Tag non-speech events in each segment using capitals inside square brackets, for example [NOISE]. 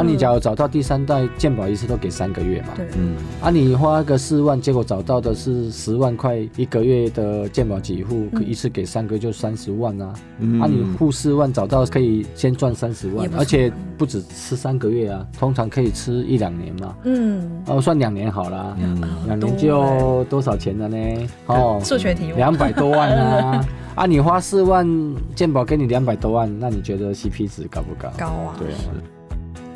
啊，你假如找到第三代鉴保一次都给三个月嘛，对，嗯，啊，你花个四万，结果找到的是十万块一个月的鉴保给付，可一次给三个就三十万啊，嗯。啊，你付四万找到可以先赚三十万而且不止吃三个月啊，通常可以吃一两年嘛，嗯，哦，算两年好了，嗯。两年就多少钱了呢？哦，数学题目。两百多万啊！[LAUGHS] 啊，你花四万鉴宝给你两百多万，那你觉得 CP 值高不高？高啊，对啊，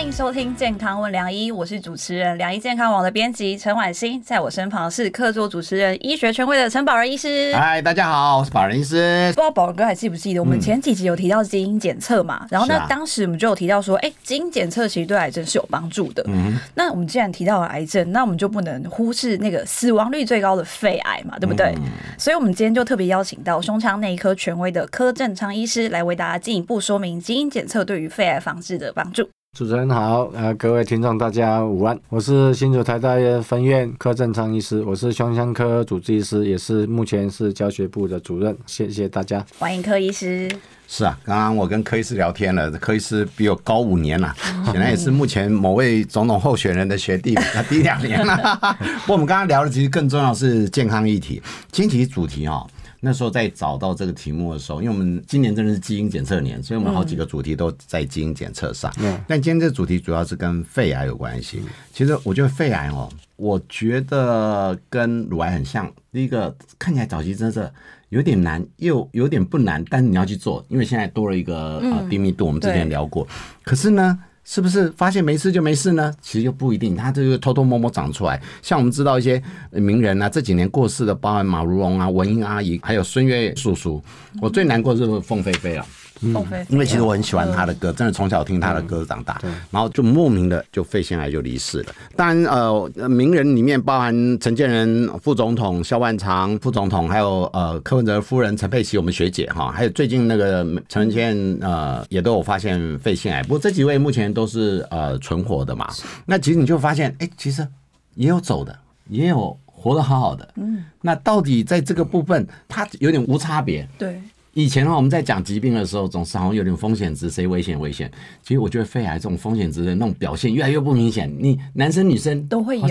欢迎收听《健康问良医》，我是主持人梁医健康网的编辑陈婉欣，在我身旁是客座主持人、医学权威的陈宝仁医师。嗨，大家好，我是宝仁医师不。知道宝仁哥还记不记得，我们前几集有提到基因检测嘛？然后呢，当时我们就有提到说，哎、基因检测其实对癌症是有帮助的。嗯那我们既然提到了癌症，那我们就不能忽视那个死亡率最高的肺癌嘛，对不对？嗯所以，我们今天就特别邀请到胸腔内科权威的柯正昌医师来为大家进一步说明基因检测对于肺癌防治的帮助。主持人好，呃，各位听众大家午安，我是新竹台大分院柯正昌医师，我是胸腔科主治医师，也是目前是教学部的主任，谢谢大家。欢迎柯医师。是啊，刚刚我跟柯医师聊天了，柯医师比我高五年了，显然也是目前某位总统候选人的学弟，他低两年了。[LAUGHS] 不过我们刚刚聊的其实更重要是健康议题。今天其实主题哦，那时候在找到这个题目的时候，因为我们今年真的是基因检测年，所以我们好几个主题都在基因检测上。嗯但今天这个主题主要是跟肺癌有关系。其实我觉得肺癌哦，我觉得跟乳癌很像。第一个看起来早期真的有点难，又有点不难，但你要去做，因为现在多了一个呃低密度，我们之前对聊过。可是呢？是不是发现没事就没事呢？其实又不一定，它这个偷偷摸摸长出来。像我们知道一些名人啊，这几年过世的，包含马如龙啊、文英阿姨，还有孙悦叔叔。我最难过的是凤飞飞啊，凤飞飞因为其实我很喜欢他的歌，真的从小听他的歌长大，然后就莫名的就肺腺癌就离世了。当然，呃，名人里面包含陈建仁副总统、萧万长副总统，还有呃柯文哲夫人陈佩琪我们学姐哈，还有最近那个陈文茜呃也都有发现肺腺癌。不过这几位目前都是呃存活的嘛。那其实你就发现，哎，其实也有走的，也有活得好好的。嗯，那到底在这个部分，它有点无差别。对，以前哈，我们在讲疾病的时候，总是好像有点风险值，谁危险危险。其实我觉得肺癌这种风险值的那种表现越来越不明显。你男生女生都会有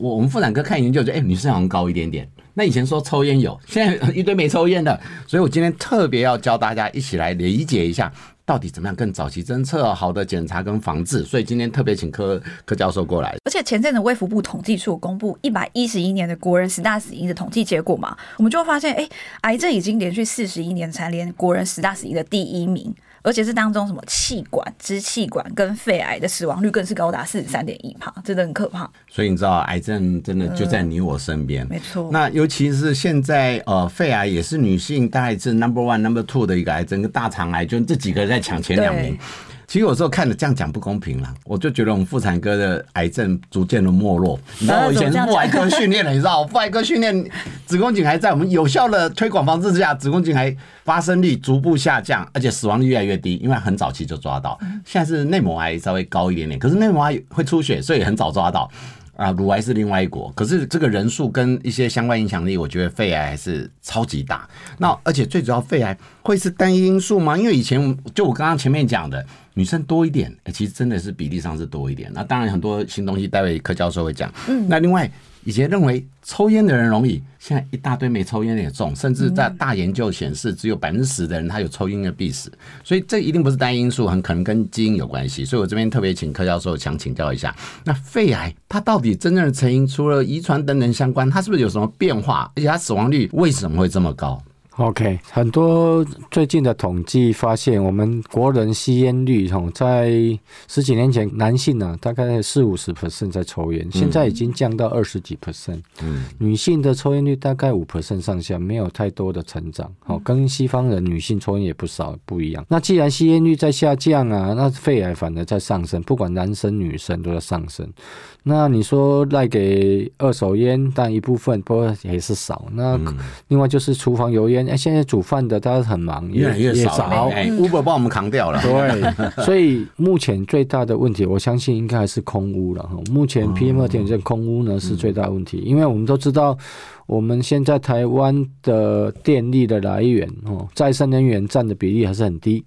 我我们妇产科看研究，就哎、女生好像高一点点。那以前说抽烟有，[LAUGHS] 现在一堆没抽烟的。所以我今天特别要教大家一起来理解一下。到底怎么样更早期侦测、好的检查跟防治？所以今天特别请柯柯教授过来。而且前阵子卫福部统计处公布一百一十一年的国人十大死因的统计结果嘛，我们就会发现，哎、癌症已经连续四十一年蝉联国人十大死因的第一名，而且是当中什么气管、支气管跟肺癌的死亡率更是高达四十三点一帕，真的很可怕。所以你知道，癌症真的就在你我身边。没错，那尤其是现在，呃，肺癌也是女性大概是 number one、number two 的一个癌症，跟大肠癌就这几个在抢前两名对。其实有时候看着这样讲不公平了，我就觉得我们妇产科的癌症逐渐的没落。你知道我以前是妇癌科训练的，你知道，妇癌科训练子宫颈癌在我们有效的推广方式之下，子宫颈癌发生率逐步下降，而且死亡率越来越低，因为很早期就抓到。现在是内膜癌稍微高一点点，可是内膜癌会出血，所以很早抓到。啊，乳癌是另外一国，可是这个人数跟一些相关影响力，我觉得肺癌还是超级大。那而且最主要，肺癌会是单一因素吗？因为以前就我刚刚前面讲的，女生多一点，欸其实真的是比例上是多一点。那当然很多新东西，待会柯教授会讲。嗯，那另外以前认为抽烟的人容易，现在一大堆没抽烟的也中，甚至在大研究显示，只有百分之十的人他有抽烟的必死。所以这一定不是单一因素，很可能跟基因有关系。所以我这边特别请柯教授想请教一下，那肺癌它到底真正的成因，除了遗传等等相关，它是不是有什么变化？而且它死亡率为什么会这么高？OK，很多最近的统计发现，我们国人吸烟率吼，在十几年前男性呢、大概四五十 percent 在抽烟，现在已经降到二十几 percent。嗯，女性的抽烟率大概五 percent 上下，没有太多的成长。好、跟西方人女性抽烟也不少不一样。那既然吸烟率在下降啊，那肺癌反而在上升，不管男生女生都在上升。那你说赖给二手烟，但一部分不过也是少。那另外就是厨房油烟，哎现在煮饭的大家很忙，越来越少了。哎，Uber 帮我们扛掉了。对，[LAUGHS] 所以目前最大的问题，我相信应该还是空污了哈。目前 PM 二点五空污呢是最大问题，因为我们都知道。我们现在台湾的电力的来源哦，再生能源占的比例还是很低，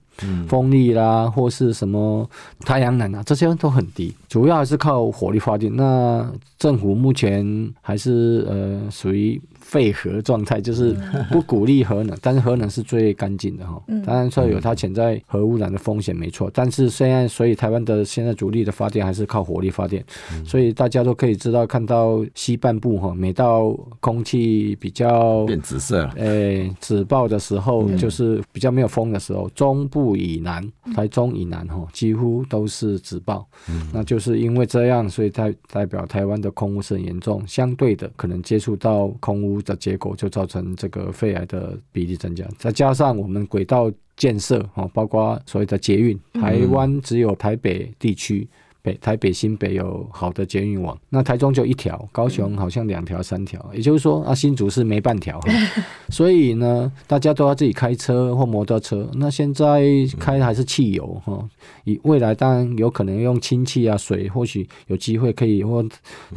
风力啦或是什么太阳能啊，这些都很低，主要还是靠火力发电。那政府目前还是呃属于。废核状态就是不鼓励核能，但是核能是最干净的哈。当然说有它潜在核污染的风险没错，但是现在所以台湾的现在主力的发电还是靠火力发电，所以大家都可以知道看到西半部哈，每到空气比较变紫色，诶，紫爆的时候就是比较没有风的时候，中部以南、台中以南哈，几乎都是紫爆，那就是因为这样，所以代代表台湾的空污是很严重，相对的可能接触到空污。的结果就造成这个肺癌的比例增加，再加上我们轨道建设哦，包括所谓的捷运，台湾只有台北地区。北台北新北有好的捷运网，那台中就一条，高雄好像两条三条，也就是说啊新竹是没半条，[LAUGHS] 所以呢大家都要自己开车或摩托车。那现在开还是汽油哈，以未来当然有可能用氢气啊水，或许有机会可以或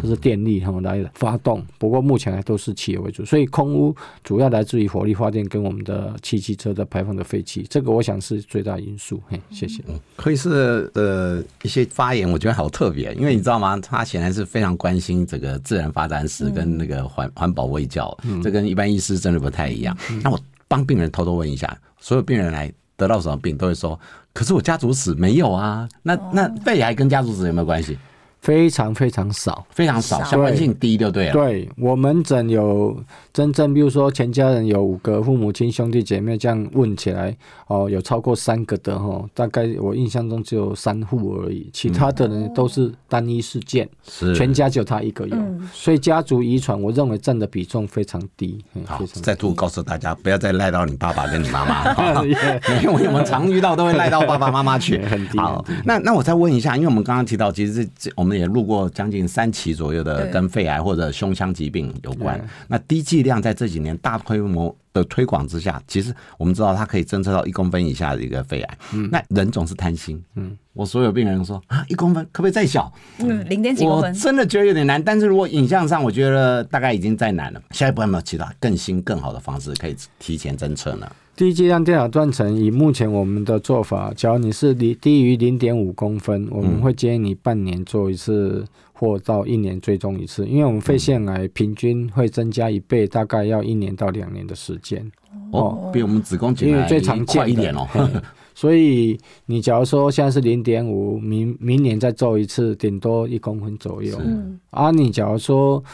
就是电力哈来发动，不过目前还都是汽油为主，所以空污主要来自于火力发电跟我们的汽汽车的排放的废气，这个我想是最大因素。嘿，谢谢。可以是呃一些发言。我觉得好特别，因为你知道吗？他显然是非常关心这个自然发展史跟那个环环保卫教，这跟一般医师真的不太一样。那我帮病人偷偷问一下，所有病人来得到什么病，都会说：“可是我家族史没有啊。”那那肺癌跟家族史有没有关系？非常非常少，非常少，相关性低就对了。对我门诊有真正，比如说全家人有五个父母亲兄弟姐妹，这样问起来，哦，有超过三个的哈，大概我印象中只有三户而已，其他的人都是单一事件，是全家只有他一个有，所以家族遗传，我认为占的比重非常低。好，再度告诉大家，不要再赖到你爸爸跟你妈妈，因为我们常遇到都会赖到爸爸妈妈去。[LAUGHS] 好，那那我再问一下，因为我们刚刚提到，其实这我们。也录过将近三期左右的跟肺癌或者胸腔疾病有关。那低剂量在这几年大规模的推广之下，其实我们知道它可以侦测到一公分以下的一个肺癌。嗯，那人总是贪心。嗯，我所有病人说啊，一公分可不可以再小？嗯，零点几公分。我真的觉得有点难。但是如果影像上，我觉得大概已经再难了。下一步有没有其他更新更好的方式可以提前侦测呢？低剂量电脑断层，以目前我们的做法，只要你是低低于零点五公分，我们会建议你半年做一次，或到一年追踪一次。因为我们肺腺癌平均会增加一倍，大概要一年到两年的时间。哦，比我们子宫颈癌最常见一点哦。[LAUGHS] 所以你假如说现在是零点五，明明年再做一次，顶多一公分左右。啊，你假如说。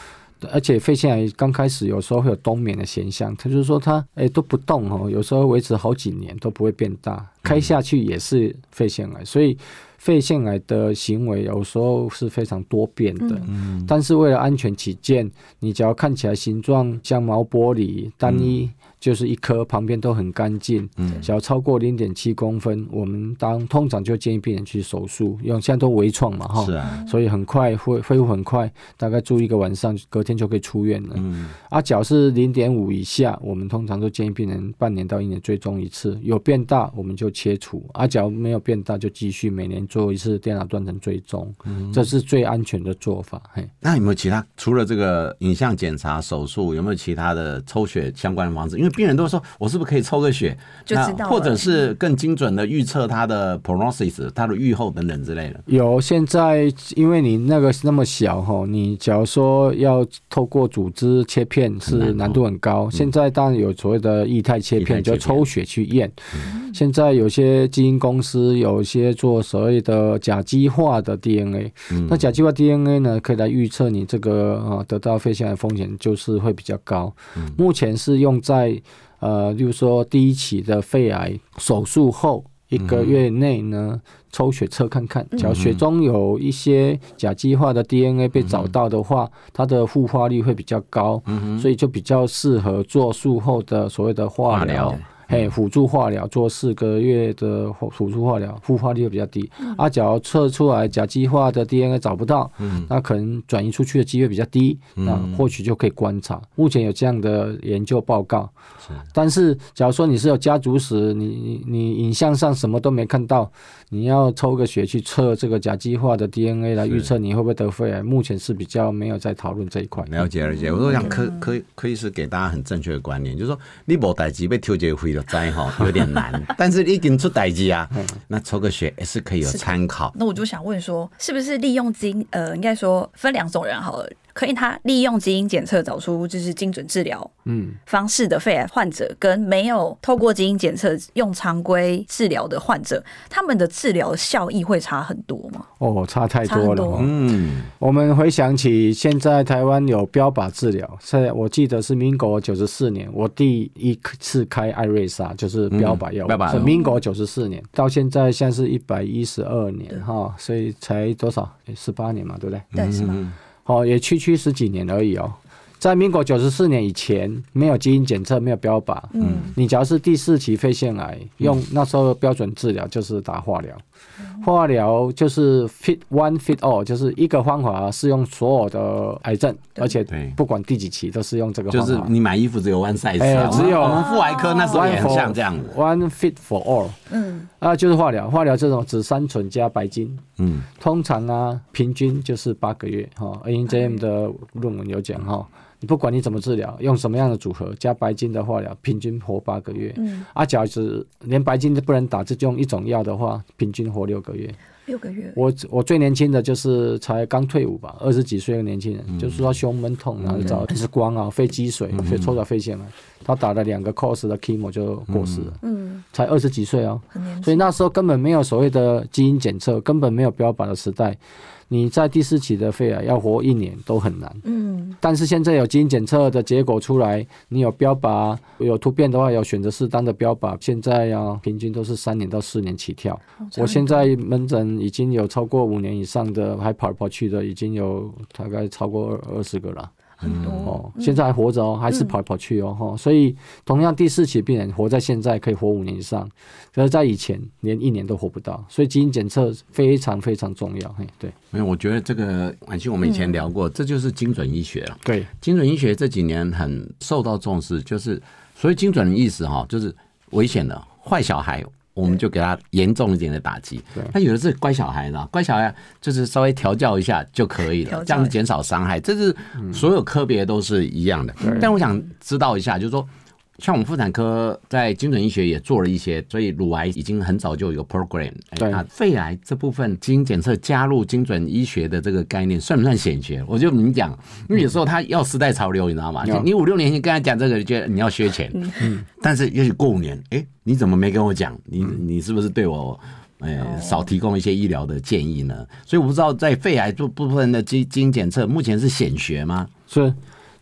而且肺腺癌刚开始有时候会有冬眠的现象，他就是说他哎都不动哦，有时候维持好几年都不会变大，开下去也是肺腺癌，所以肺腺癌的行为有时候是非常多变的。嗯，但是为了安全起见，你只要看起来形状像毛玻璃单一。就是一颗旁边都很干净，嗯，只要超过零点七公分，我们当通常就建议病人去手术，因为现在都微创嘛，哈，是啊，所以很快恢恢复很快，大概住一个晚上，隔天就可以出院了。嗯，啊，脚是零点五以下，我们通常都建议病人半年到一年追踪一次，有变大我们就切除，啊，脚没有变大就继续每年做一次电脑断层追踪，这是最安全的做法。嘿，那有没有其他除了这个影像检查、手术，有没有其他的抽血相关的方式？因为病人都说，我是不是可以抽个血，就知道，或者是更精准的预测他的 prognosis，他的预后等等之类的。有，现在因为你那个那么小哈，你假如说要透过组织切片是难度很高。现在当然有所谓的液态切片，就抽血去验。现在有些基因公司有一些做所谓的甲基化的 DNA，那甲基化 DNA 呢，可以来预测你这个啊得到肺腺癌风险就是会比较高。目前是用在呃，例如说第一期的肺癌手术后一个月内呢，抽血测看看，只要血中有一些甲基化的 DNA 被找到的话，它的复发率会比较高，所以就比较适合做术后的所谓的化疗。嘿，辅助化疗做四个月的辅助化疗，复发率比较低。啊，假如测出来甲基化的 DNA 找不到，那可能转移出去的机会比较低，那或许就可以观察。目前有这样的研究报告。但是，假如说你是有家族史，你你你影像上什么都没看到，你要抽个血去测这个甲基化的 DNA 来预测你会不会得肺癌，目前是比较没有在讨论这一块。了解了解，我都想可可可以是给大家很正确的观念，就是说你无代志被抽结肺的灾哈有点难，但是你已经出代志啊，[LAUGHS] 那抽个血也是可以有参考。那我就想问说，是不是利用基因？呃，应该说分两种人好了。可以，他利用基因检测找出就是精准治疗嗯方式的肺癌患者，跟没有透过基因检测用常规治疗的患者，他们的治疗效益会差很多吗？哦，差太多了。嗯，我们回想起现在台湾有标靶治疗，在我记得是民国九十四年，我第一次开艾瑞莎就是标靶药物，是民国九十四年，到现在现在是一百一十二年哈，所以才多少？十八年嘛，对不对？对，是吧？哦，也区区十几年而已哦，在民国九十四年以前，没有基因检测，没有标靶。嗯，你只要是第四期肺腺癌，用那时候标准治疗就是打化疗。化疗就是 fit one fit all，就是一个方法适用所有的癌症，而且不管第几期都是用这个。就是你买衣服只有 one size，只有我们妇癌科那时候也很像这样子。One fit for all，嗯，啊，就是化疗，化疗这种紫杉醇加白金，嗯，通常啊，平均就是八个月哈。ANJM 的论文有讲哈。你不管你怎么治疗，用什么样的组合加白金的化疗，平均活八个月。嗯，啊，假如连白金都不能打，就用一种药的话，平均活六个月。六个月。我我最年轻的就是才刚退伍吧，二十几岁的年轻人，就是说胸闷痛，然后找 X 光啊，肺积水，肺抽到肺腺了，他打了两个 course 的 chemo 就过世了。嗯，才二十几岁哦，所以那时候根本没有所谓的基因检测，根本没有标靶的时代。你在第四期的肺癌要活一年都很难，嗯，但是现在有基因检测的结果出来，你有标靶，有突变的话，有选择适当的标靶，现在啊，平均都是三年到四年起跳。我现在门诊已经有超过五年以上的，还跑来跑去的，已经有大概超过二二十个了。很多。哦，现在还活着哦，还是跑来跑去哦，哈，所以同样第四期病人活在现在可以活五年以上，可是在以前连一年都活不到，所以基因检测非常非常重要，嘿，对，没有，我觉得这个婉清我们以前聊过，这就是精准医学了，对，精准医学这几年很受到重视，就是所以精准的意思哈，就是危险的坏小孩。我们就给他严重一点的打击。他有的是乖小孩呢，乖小孩就是稍微调教一下就可以了，这样子减少伤害。这是所有科别都是一样的。但我想知道一下，就是说。像我们妇产科在精准医学也做了一些，所以乳癌已经很早就有 program。对，那肺癌这部分基因检测加入精准医学的这个概念，算不算显学？我就明讲，因为有时候他要时代潮流，你知道吗？你五六年前跟他讲这个，觉得你要削钱。嗯。但是也许过五年，哎，你怎么没跟我讲？你你是不是对我，哎，少提供一些医疗的建议呢？所以我不知道在肺癌做部分的基基因检测，目前是显学吗？是。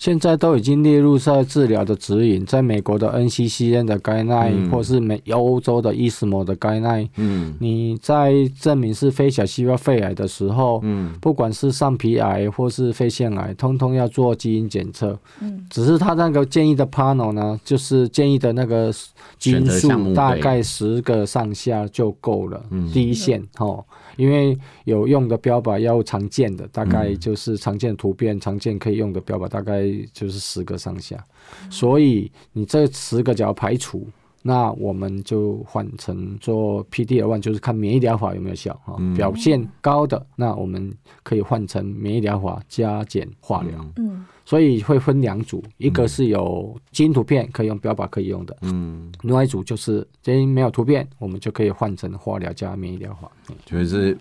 现在都已经列入在治疗的指引，在美国的 NCCN 的 guideline，或是美欧洲的 ESMO 的 guideline，嗯，你在证明是非小细胞肺癌的时候，嗯，不管是上皮癌或是肺腺癌，通通要做基因检测，嗯，只是他那个建议的 panel 呢，就是建议的那个基因数大概十个上下就够了，第一线，哦。因为有用的标靶药物常见的大概就是常见突变常见可以用的标靶大概就是十个上下，所以你这十个只要排除，那我们就换成做 P D L one，就是看免疫疗法有没有效啊，表现高的那我们可以换成免疫疗法加减化疗。嗯。所以会分两组，一个是有基因图片可以用标靶可以用的，嗯，另外一组就是基因没有图片，我们就可以换成化疗加免疫疗法。就是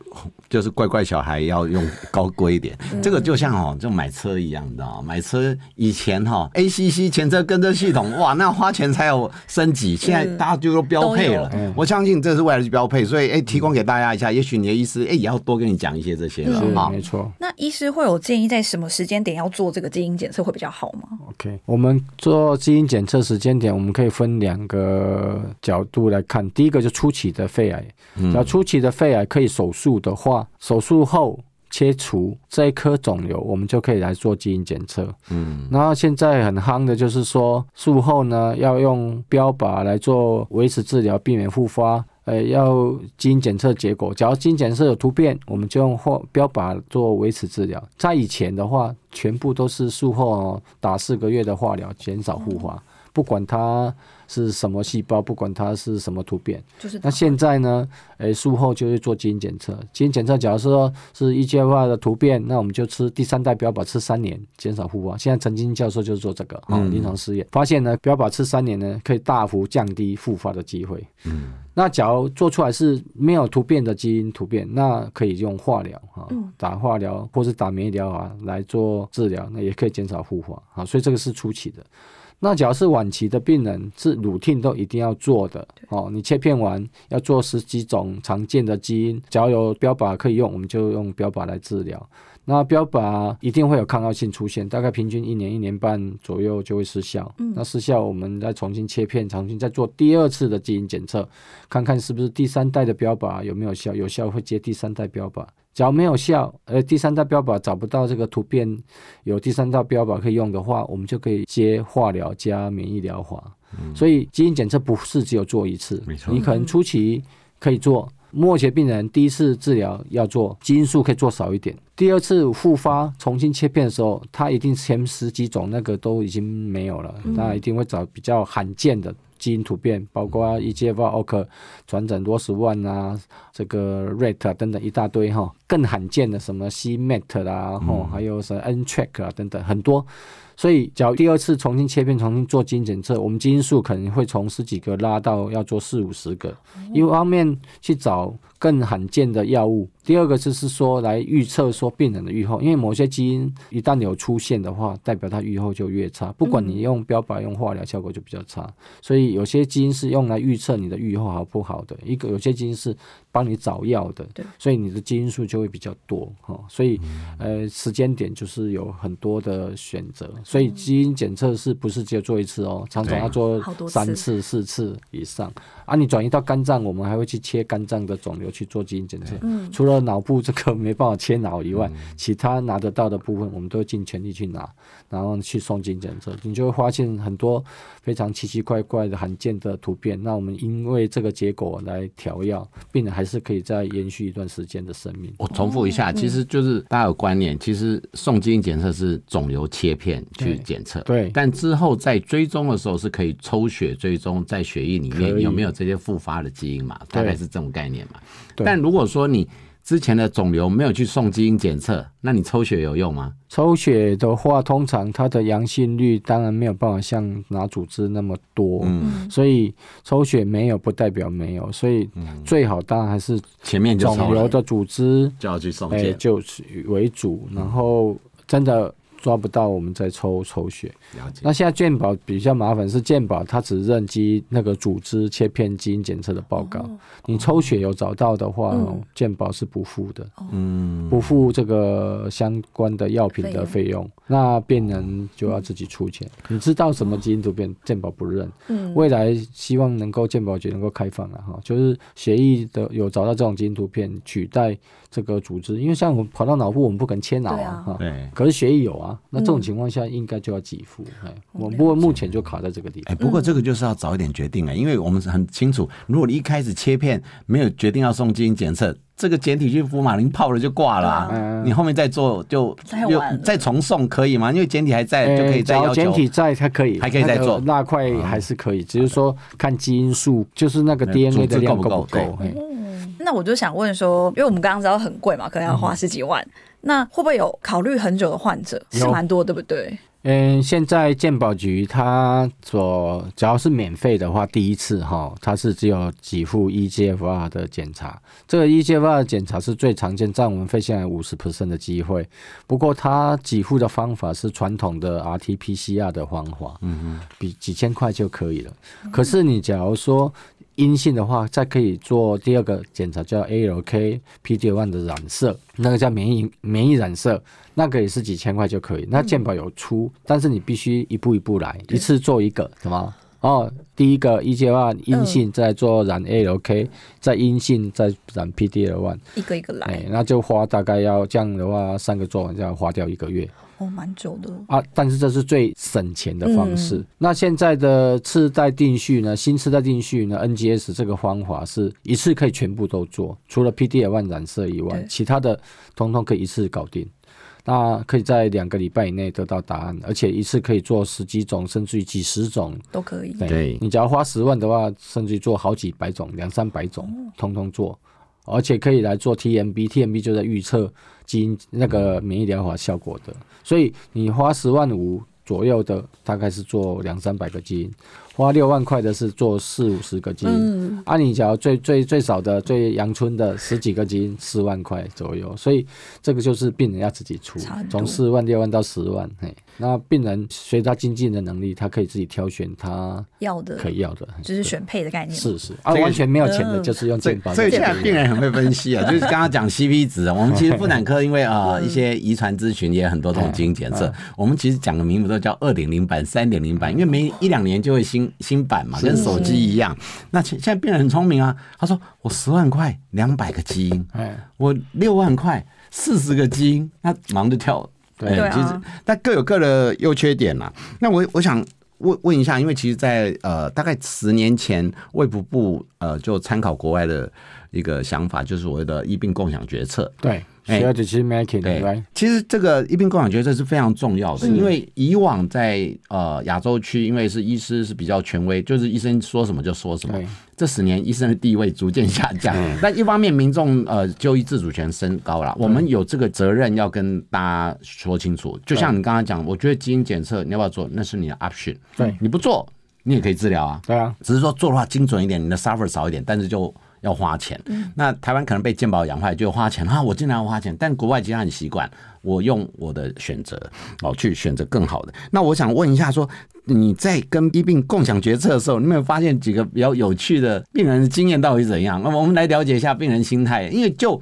就是乖乖小孩要用高规一点，这个就像哦，就买车一样，你知道吗？买车以前哈，ACC 前车跟车系统，哇，那花钱才有升级，现在大家就都标配了。我相信这是未来的标配，所以哎，提供给大家一下，也许你的医师哎也要多跟你讲一些这些了哈。没错。那医师会有建议在什么时间点要做这个基因？检测会比较好吗？OK，我们做基因检测时间点，我们可以分两个角度来看。第一个就初期的肺癌，要初期的肺癌可以手术的话，手术后切除这一颗肿瘤，我们就可以来做基因检测。嗯，然后现在很夯的就是说，术后呢要用标靶来做维持治疗，避免复发。呃，要基因检测结果，只要基因检测有突变，我们就用或标靶做维持治疗。在以前的话，全部都是术后打四个月的化疗，减少复发，不管它。是什么细胞？不管它是什么突变，就是那现在呢？诶，术后就是做基因检测。基因检测，假如说是 EGFR 的突变，那我们就吃第三代标靶，吃三年，减少复发。现在陈金教授就是做这个啊，临床试验发现呢，标靶吃三年呢，可以大幅降低复发的机会。嗯，那假如做出来是没有突变的基因突变，那可以用化疗啊，打化疗或是打免疫疗啊来做治疗，那也可以减少复发啊。所以这个是初期的。那只要是晚期的病人，是乳听都一定要做的哦。你切片完要做十几种常见的基因，只要有标靶可以用，我们就用标靶来治疗。那标靶一定会有抗药性出现，大概平均一年一年半左右就会失效。那失效，我们再重新切片，重新再做第二次的基因检测，看看是不是第三代的标靶有没有效，有效会接第三代标靶。只要没有效，呃，第三代标靶找不到这个突变，有第三道标靶可以用的话，我们就可以接化疗加免疫疗法。所以基因检测不是只有做一次，没错，你可能初期可以做，末期病人第一次治疗要做基因素可以做少一点，第二次复发重新切片的时候，它一定前十几种那个都已经没有了，那一定会找比较罕见的。基因突变，包括 EGFR、OK 转诊多十万啊，这个 RET 等等一大堆哈，更罕见的什么 CMET 啦，吼，还有什么 NTRK 啊等等很多。所以，假如第二次重新切片、重新做基因检测，我们基因数可能会从十几个拉到要做四五十个，一方面去找更罕见的药物。第二个就是说来预测说病人的预后，因为某些基因一旦有出现的话，代表它预后就越差。不管你用标靶、用化疗，效果就比较差。所以有些基因是用来预测你的预后好不好的，一个有些基因是帮你找药的，所以你的基因数就会比较多哈。所以呃，时间点就是有很多的选择。所以基因检测是不是只有做一次哦？常常要做三次、四次以上。啊，你转移到肝脏，我们还会去切肝脏的肿瘤去做基因检测。除了脑部这个没办法切脑以外，其他拿得到的部分，我们都尽全力去拿，然后去送基因检测。你就会发现很多非常奇奇怪怪的罕见的突变。那我们因为这个结果来调药，病人还是可以再延续一段时间的生命。我重复一下，其实就是大家有观念，其实送基因检测是肿瘤切片去检测，对。但之后在追踪的时候是可以抽血追踪，在血液里面有没有。这些复发的基因嘛，大概是这种概念嘛。但如果说你之前的肿瘤没有去送基因检测，那你抽血有用吗？抽血的话，通常它的阳性率当然没有办法像拿组织那么多，嗯，所以抽血没有不代表没有，所以最好当然还是前面肿瘤的组织就要去送检，就是为主，然后真的。抓不到，我们再抽抽血。那现在健保比较麻烦，是健保它只认基那个组织切片基因检测的报告。你抽血有找到的话，健保是不付的，嗯，不付这个相关的药品的费用。那病人就要自己出钱。你知道什么基因突变，健保不认。嗯，未来希望能够健保局能够开放了哈，就是协议的有找到这种基因突变取代。这个组织，因为像我们跑到脑部，我们不可能切脑啊，哈。对。可是协议有啊，那这种情况下应该就要给付。哎，我不过目前就卡在这个地方。哎，不过这个就是要早一点决定啊，因为我们是很清楚，如果你一开始切片没有决定要送基因检测，这个简体去福马林泡了就挂了。嗯。你后面再做就又再重送可以吗？因为简体还在，就可以再要求。简体在，它可以，还可以再做。那块还是可以，只是说看基因数，就是那个 DNA 的量够不够。那我就想问说，因为我们刚刚知道很贵嘛，可能要花十几万，那会不会有考虑很久的患者？是蛮多，对不对？嗯，现在健保局它所只要是免费的话，第一次哈，它是只有给付 EGFR 的检查。这个 EGFR 的检查是最常见，占我们肺腺癌五十 percent 的机会。不过它给付的方法是传统的 RT-PCR 的方法，嗯嗯，比几千块就可以了。可是你假如说阴性的话，再可以做第二个检查，叫 ALK PD-1 的染色，那个叫免疫免疫染色，那个也是几千块就可以。那健保有出，但是你必须一步一步来，一次做一个，什么？哦，第一个 EGFR 阴性再做染 ALK，再阴性再染 PDL one，一个一个来哎，，那就花大概要这样的话，三个做完就要花掉一个月哦，蛮久的。啊。但是这是最省钱的方式。嗯那现在的次代定序呢，新次代定序呢，NGS 这个方法是一次可以全部都做，除了 PDL one 染色以外，其他的通通可以一次搞定。那可以在两个礼拜以内得到答案，而且一次可以做十几种，甚至于几十种都可以。对你只要花十万的话，甚至于做好几百种、两三百种，通通做，而且可以来做 TMB，TMB 就在预测基因那个免疫疗法效果的。所以你花十万五左右的，大概是做两三百个基因；花六万块的是做四五十个基因。嗯，啊，你只要最最最少的、最阳春的十几个基因，四万块左右，所以这个就是病人要自己出从四万、六万到十万，嘿，那病人随他经济的能力，他可以自己挑选他要的。可以要的，嘿。就是选配的概念。是是。啊，完全没有钱的，嗯。就是用所以健保的。所以现在病人很会分析啊，[LAUGHS] 就是刚刚讲 CP 值啊，我们其实妇产科因为啊一些遗传咨询也很多这种基因检测，我们其实讲的名目都叫二点零版、三点零版，因为每一两年就会新新版嘛，跟手机一样。那现现在变得很聪明啊，他说我十万块两百个基因，哎，我六万块四十个基因，那忙着跳。对其实但各有各的优缺点啦。那我我想问问一下，因为其实在，呃大概十年前，卫福部呃就参考国外的一个想法，就是所谓的医病共享决策。对哎，share decision making，对对，其实这个医病共享决策是非常重要的，因为以往在呃亚洲区，因为是医师是比较权威，就是医生说什么就说什么。这十年医生的地位逐渐下降，但一方面民众呃就医自主权升高了，我们有这个责任要跟大家说清楚。就像你刚刚讲，我觉得基因检测你要不要做，那是你的 option，对。你不做你也可以治疗啊。对啊，只是说做的话精准一点，你的 suffer 少一点，但是就要花钱。那台湾可能被健保养坏，就花钱啊，我经常要花钱。但国外其实很习惯，我用我的选择哦去选择更好的。那我想问一下说。你在跟医病共享决策的时候，你有没有发现几个比较有趣的病人的经验到底怎样？那么我们来了解一下病人心态，因为就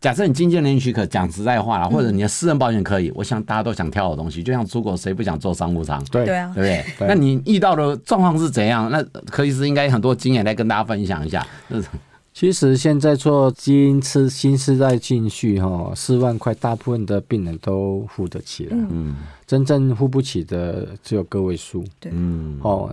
假设你经纪人许可，讲实在话啦，或者你的私人保险可以，我想大家都想挑好东西，就像出国谁不想做商务舱？对对啊对，不对？对那你遇到的状况是怎样？那柯医师应该很多经验来跟大家分享一下。那其实现在做基因次新时代进序哈，四万块大部分的病人都付得起了，嗯真正付不起的只有个位数嗯哦。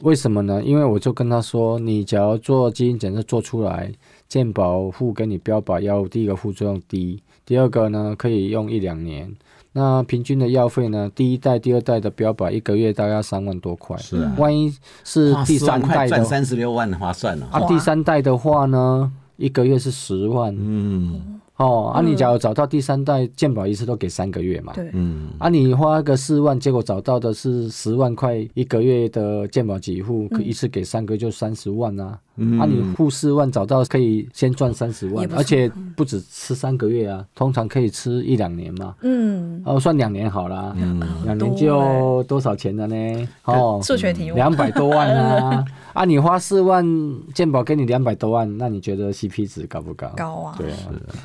为什么呢？因为我就跟他说，你只要做基因检测做出来，健保付给你标靶药物，第一个副作用低，第二个呢可以用一两年。那平均的药费呢？第一代、第二代的标靶一个月大概三万多块，是啊万一是第三代的三十六万划算了。啊，哇第三代的话呢，一个月是十万嗯哦。啊，你假如找到第三代鉴保一次都给三个月嘛，对，嗯。啊，你花个四万，结果找到的是十万块一个月的鉴保几户，可一次给三个就三十万啊。嗯。啊，你付四万找到可以先赚三十万而且不止吃三个月啊，通常可以吃一两年嘛。嗯，哦，算两年好啦，嗯。两年就多少钱了呢？哦，[LAUGHS] 数学题两百多万啊！[LAUGHS] 啊，你花四万鉴保给你两百多万，那你觉得 CP 值高不高？高啊，对啊，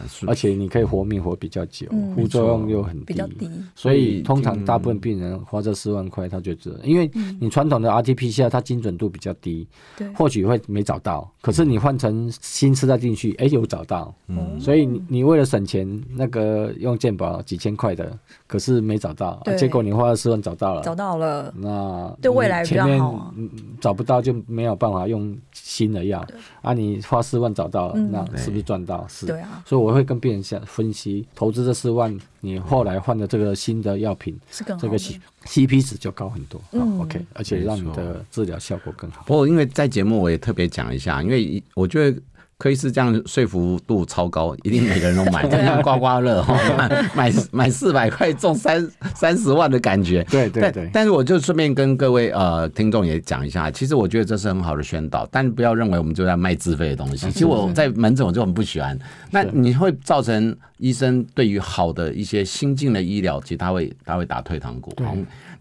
是而且你可以活命活比较久，嗯。副作用又很比较低，所以通常大部分病人花这四万块，他就值得，因为你传统的 RT-PCR 下它精准度比较低，对，或许会没找到，可是你换成新次代进去，哎、有找到，嗯。所以你你为了省钱，那个用健保几千块的，可是没找到，啊结果你花了四万找到了，找到了，那对未来比较前面好找不到就没有办法用新的药啊，你花四万找到了，嗯那是不是赚到？是，对啊，所以我会跟病人想分析，投资这四万，你后来换的这个新的药品，是更好的这个 C CP 值就高很多、嗯好 OK，而且让你的治疗效果更好。不过因为在节目我也特别讲一下，因为我觉得。柯医师这样说服度超高，一定每个人都买，[LAUGHS] 就像刮刮乐哈，买买四百块中三三十万的感觉。但对对对，但是我就顺便跟各位呃听众也讲一下，其实我觉得这是很好的宣导，但不要认为我们就在卖自费的东西。其实我在门诊我就很不喜欢，那你会造成医生对于好的一些新进的医疗，其实他会他会打退堂鼓。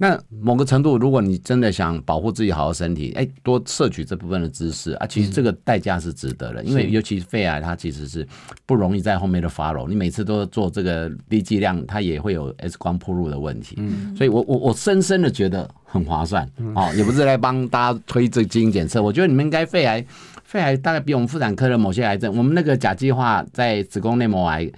对好那某个程度，如果你真的想保护自己好好身体，哎，多摄取这部分的知识啊，其实这个代价是值得的，因为尤其肺癌它其实是不容易在后面的 follow，你每次都做这个低剂量，它也会有 X 光铺路的问题。嗯，所以我我我深深的觉得很划算哦，也不是来帮大家推这基因检测，我觉得你们应该肺癌。肺癌大概比我们妇产科的某些癌症，我们那个甲基化在子宫内膜癌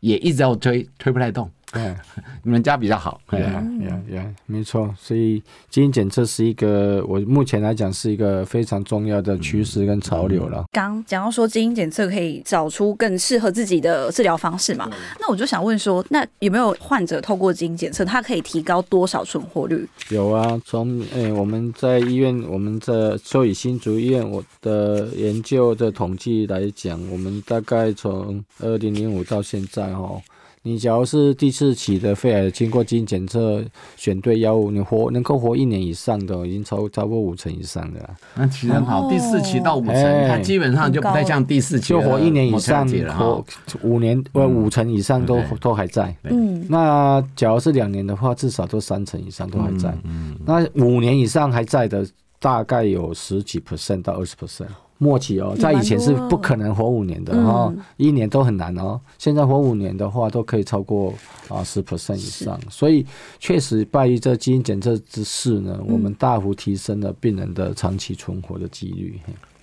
也一直要推推不太动。对，[LAUGHS] 你们家比较好。对 [LAUGHS] 呀，呀呀，没错。所以基因检测是一个，我目前来讲是一个非常重要的趋势跟潮流了。刚讲到说基因检测可以找出更适合自己的治疗方式嘛？那我就想问说，那有没有患者透过基因检测，它可以提高多少存活率？有啊，从诶我们在医院，我们在所以新竹医院我的研究的统计来讲，我们大概从二零零五到现在哈。你假如是第四期的肺癌，经过基因检测选对药物，你活能够活一年以上的，已经超超过五成以上的了。那其实很好，第四期到五成，它基本上就不太像第四期就活一年以上，活五年呃五成以上都都还在。嗯，那假如是两年的话，至少都三成以上都还在。嗯，那五年以上还在的，大概有十几 percent 到二十 percent。末期哦，在以前是不可能活五年的哦，一年都很难哦。现在活五年的话，都可以超过啊十 percent 以上，所以确实拜于这基因检测之事呢，我们大幅提升了病人的长期存活的几率。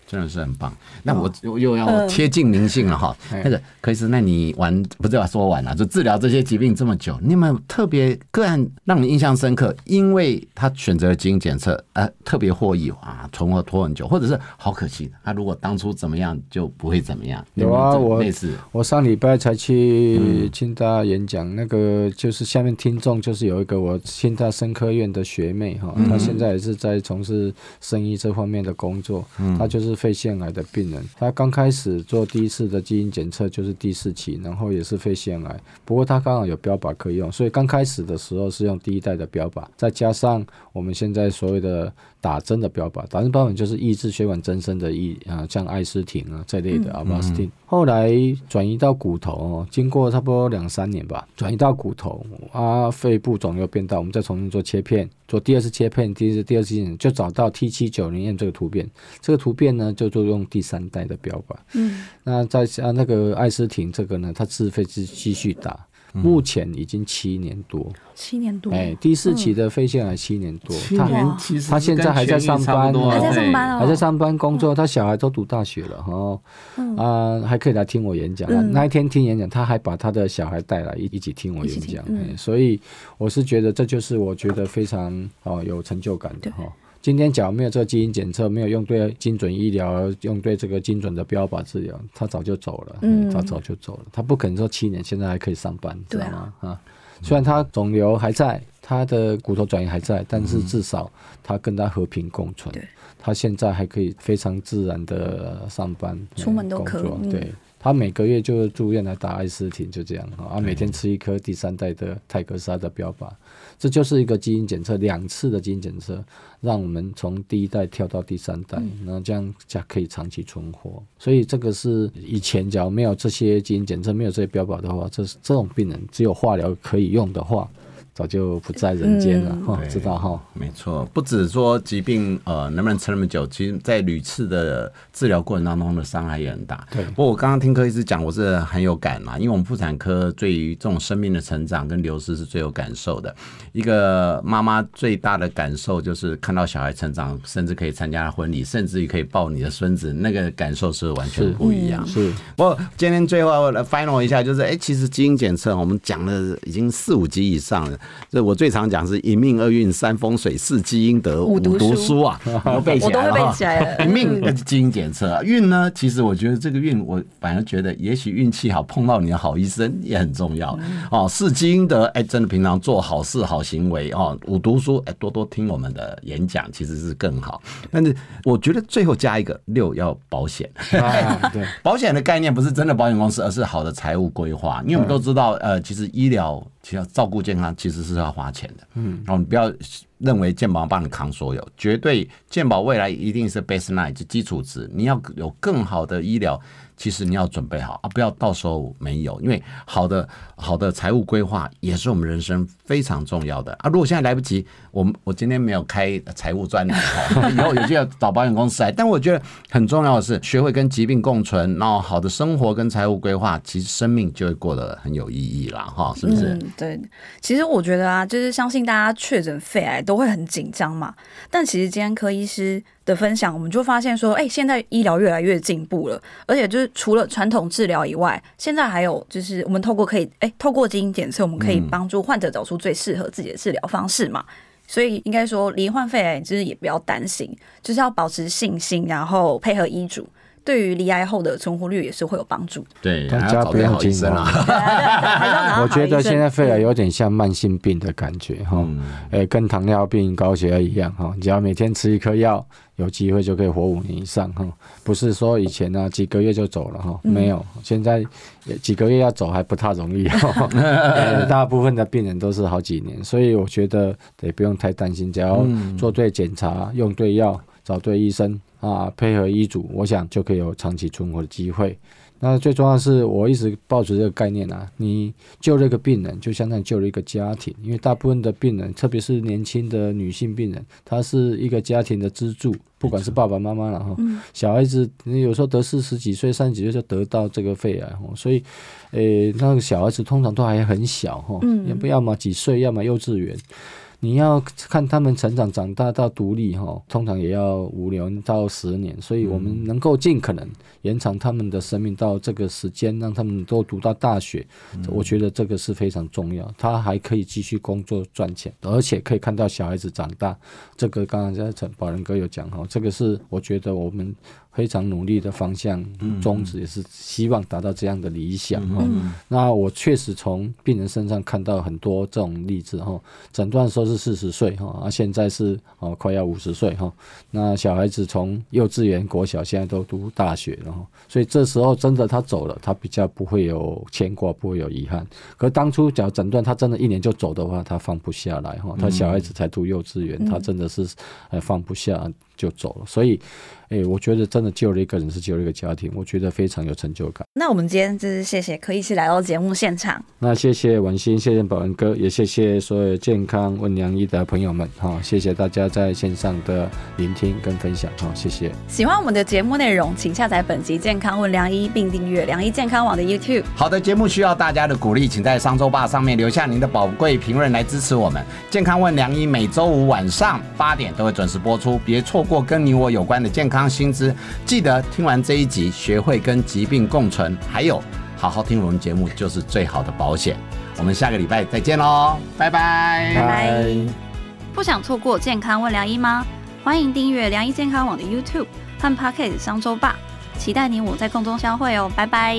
真的是很棒。那我又要贴近灵性了哈。[LAUGHS] 那个可以是，那你玩不是要说完了？就治疗这些疾病这么久，你有没有特别个案让你印象深刻？因为他选择了基因检测，呃，特别获益啊，存活拖很久，或者是好可惜，他如果当初怎么样就不会怎么样。有啊，我我上礼拜才去清大演讲，那个就是下面听众就是有一个我清大生科院的学妹哈，她现在也是在从事生医这方面的工作，她就是。肺腺癌的病人，他刚开始做第一次的基因检测就是第四期，然后也是肺腺癌。不过他刚好有标靶可以用，所以刚开始的时候是用第一代的标靶，再加上我们现在所谓的。打针的标靶，打针标靶就是抑制血管增生的抑啊，像艾司汀啊这类的阿巴斯汀。后来转移到骨头哦，经过差不多两三年吧，转移到骨头啊，肺部肿瘤变大，我们再重新做切片，做第二次切片，第一次第二次就找到 T 七九零 M 这个突变，这个突变呢就就用第三代的标靶。嗯，那在啊那个艾斯廷这个呢，它自费是继续打。目前已经七年多，七年多，哎，第四期的肺腺癌七年多，他他现在还在上班，还在上班还在上班工作，他小孩都读大学了哈，啊，还可以来听我演讲。那一天听演讲，他还把他的小孩带来一一起听我演讲，所以我是觉得这就是我觉得非常哦有成就感的哈。今天假如没有这个基因检测，没有用对精准医疗，用对这个精准的标靶治疗，他早就走了。嗯，他早就走了。他不可能说七年现在还可以上班，知道吗？啊，虽然他肿瘤还在，他的骨头转移还在，但是至少他跟他和平共存。他现在还可以非常自然的上班、出门都可以。对。他每个月就住院来打艾司汀，就这样啊，每天吃一颗第三代的泰格莎的标靶，这就是一个基因检测，两次的基因检测，让我们从第一代跳到第三代，然后这样才可以长期存活。所以这个是以前假如没有这些基因检测，没有这些标靶的话，这这种病人只有化疗可以用的话。早就不在人间了哈，知道哈？没错，不止说疾病呃能不能撑那么久，其实在屡次的治疗过程当中的伤害也很大。对，不过我刚刚听柯医师讲，我是很有感嘛，因为我们妇产科对于这种生命的成长跟流失是最有感受的。一个妈妈最大的感受就是看到小孩成长，甚至可以参加婚礼，甚至于可以抱你的孙子，那个感受是完全不一样。是，不过今天最后来 final 一下，就是哎，其实基因检测我们讲了已经四五集以上了。这我最常讲是一命二运三风水四积阴德五读书啊，[LAUGHS] 都背起来了。我都背起来了。一命 [LAUGHS] 基因检测，运呢，其实我觉得这个运，我反而觉得也许运气好，碰到你的好医生也很重要哦。四积阴德，哎，真的平常做好事好行为哦。五读书，哎，多多听我们的演讲，其实是更好。但是我觉得最后加一个六要保险。对，保险的概念不是真的保险公司，而是好的财务规划。因为我们都知道，呃，其实医疗。其实照顾健康其实是要花钱的，嗯，然后你不要认为健保帮你扛所有，绝对健保未来一定是 baseline 就基础值，你要有更好的医疗。其实你要准备好啊，不要到时候没有。因为好的好的财务规划也是我们人生非常重要的啊。如果现在来不及，我们我今天没有开财务专栏，[LAUGHS] 以后有就要找保险公司来。但我觉得很重要的是，学会跟疾病共存，然后好的生活跟财务规划，其实生命就会过得很有意义啦，哈，是不是？嗯，对。其实我觉得啊，就是相信大家确诊肺癌都会很紧张嘛。但其实今天柯医师。的分享，我们就发现说，哎，现在医疗越来越进步了，而且就是除了传统治疗以外，现在还有就是我们透过可以，哎，透过基因检测，我们可以帮助患者找出最适合自己的治疗方式嘛。所以应该说，罹患肺癌就是也不要担心，就是要保持信心，然后配合医嘱。对于离癌后的存活率也是会有帮助。对，大家不要紧张啊。[LAUGHS] 我觉得现在肺癌有点像慢性病的感觉哈，哎，跟糖尿病、高血压一样哈，只要每天吃一颗药，有机会就可以活五年以上哈。不是说以前呢几个月就走了哈，没有，现在几个月要走还不太容易哈。[LAUGHS] 大部分的病人都是好几年，所以我觉得也不用太担心，只要做对检查、用对药、找对医生。啊，配合医嘱，我想就可以有长期存活的机会。那最重要是我一直抱持这个概念啊，你救这个病人，就相当于救了一个家庭。因为大部分的病人，特别是年轻的女性病人，她是一个家庭的支柱，不管是爸爸妈妈然后小孩子，你有时候得四十几岁、三十几岁就得到这个肺癌，所以，诶，那个小孩子通常都还很小哈，也不要么几岁，要么幼稚园。你要看他们成长长大到独立哈，通常也要五年到十年，所以我们能够尽可能延长他们的生命到这个时间，让他们都读到大学，我觉得这个是非常重要。他还可以继续工作赚钱，而且可以看到小孩子长大。这个刚刚在陈宝仁哥有讲哈，这个是我觉得我们。非常努力的方向宗旨也是希望达到这样的理想哈。那我确实从病人身上看到很多这种例子哈。诊断说是四十岁哈，啊现在是哦快要五十岁哈。那小孩子从幼稚园、国小现在都读大学了哈。所以这时候真的他走了，他比较不会有牵挂，不会有遗憾。可当初假如诊断他真的一年就走的话，他放不下来哈。他小孩子才读幼稚园，他真的是呃放不下。就走了，所以，哎，我觉得真的救了一个人，是救了一个家庭，我觉得非常有成就感。那我们今天就是谢谢柯医师来到节目现场。那谢谢文心，谢谢宝文哥，也谢谢所有健康问良医的朋友们，哈，谢谢大家在线上的聆听跟分享，哈，谢谢。喜欢我们的节目内容，请下载本集健康问良医，并订阅良医健康网的 YouTube。好的节目需要大家的鼓励，请在商周吧上面留下您的宝贵评论来支持我们。健康问良医每周五晚上八点都会准时播出，别错。过跟你我有关的健康新知，记得听完这一集，学会跟疾病共存，还有好好听我们节目就是最好的保险。我们下个礼拜再见喽，拜拜拜拜。不想错过健康问良医吗？欢迎订阅良医健康网的 YouTube 和 Pocket 商周吧，期待你我在空中相会哦，拜拜。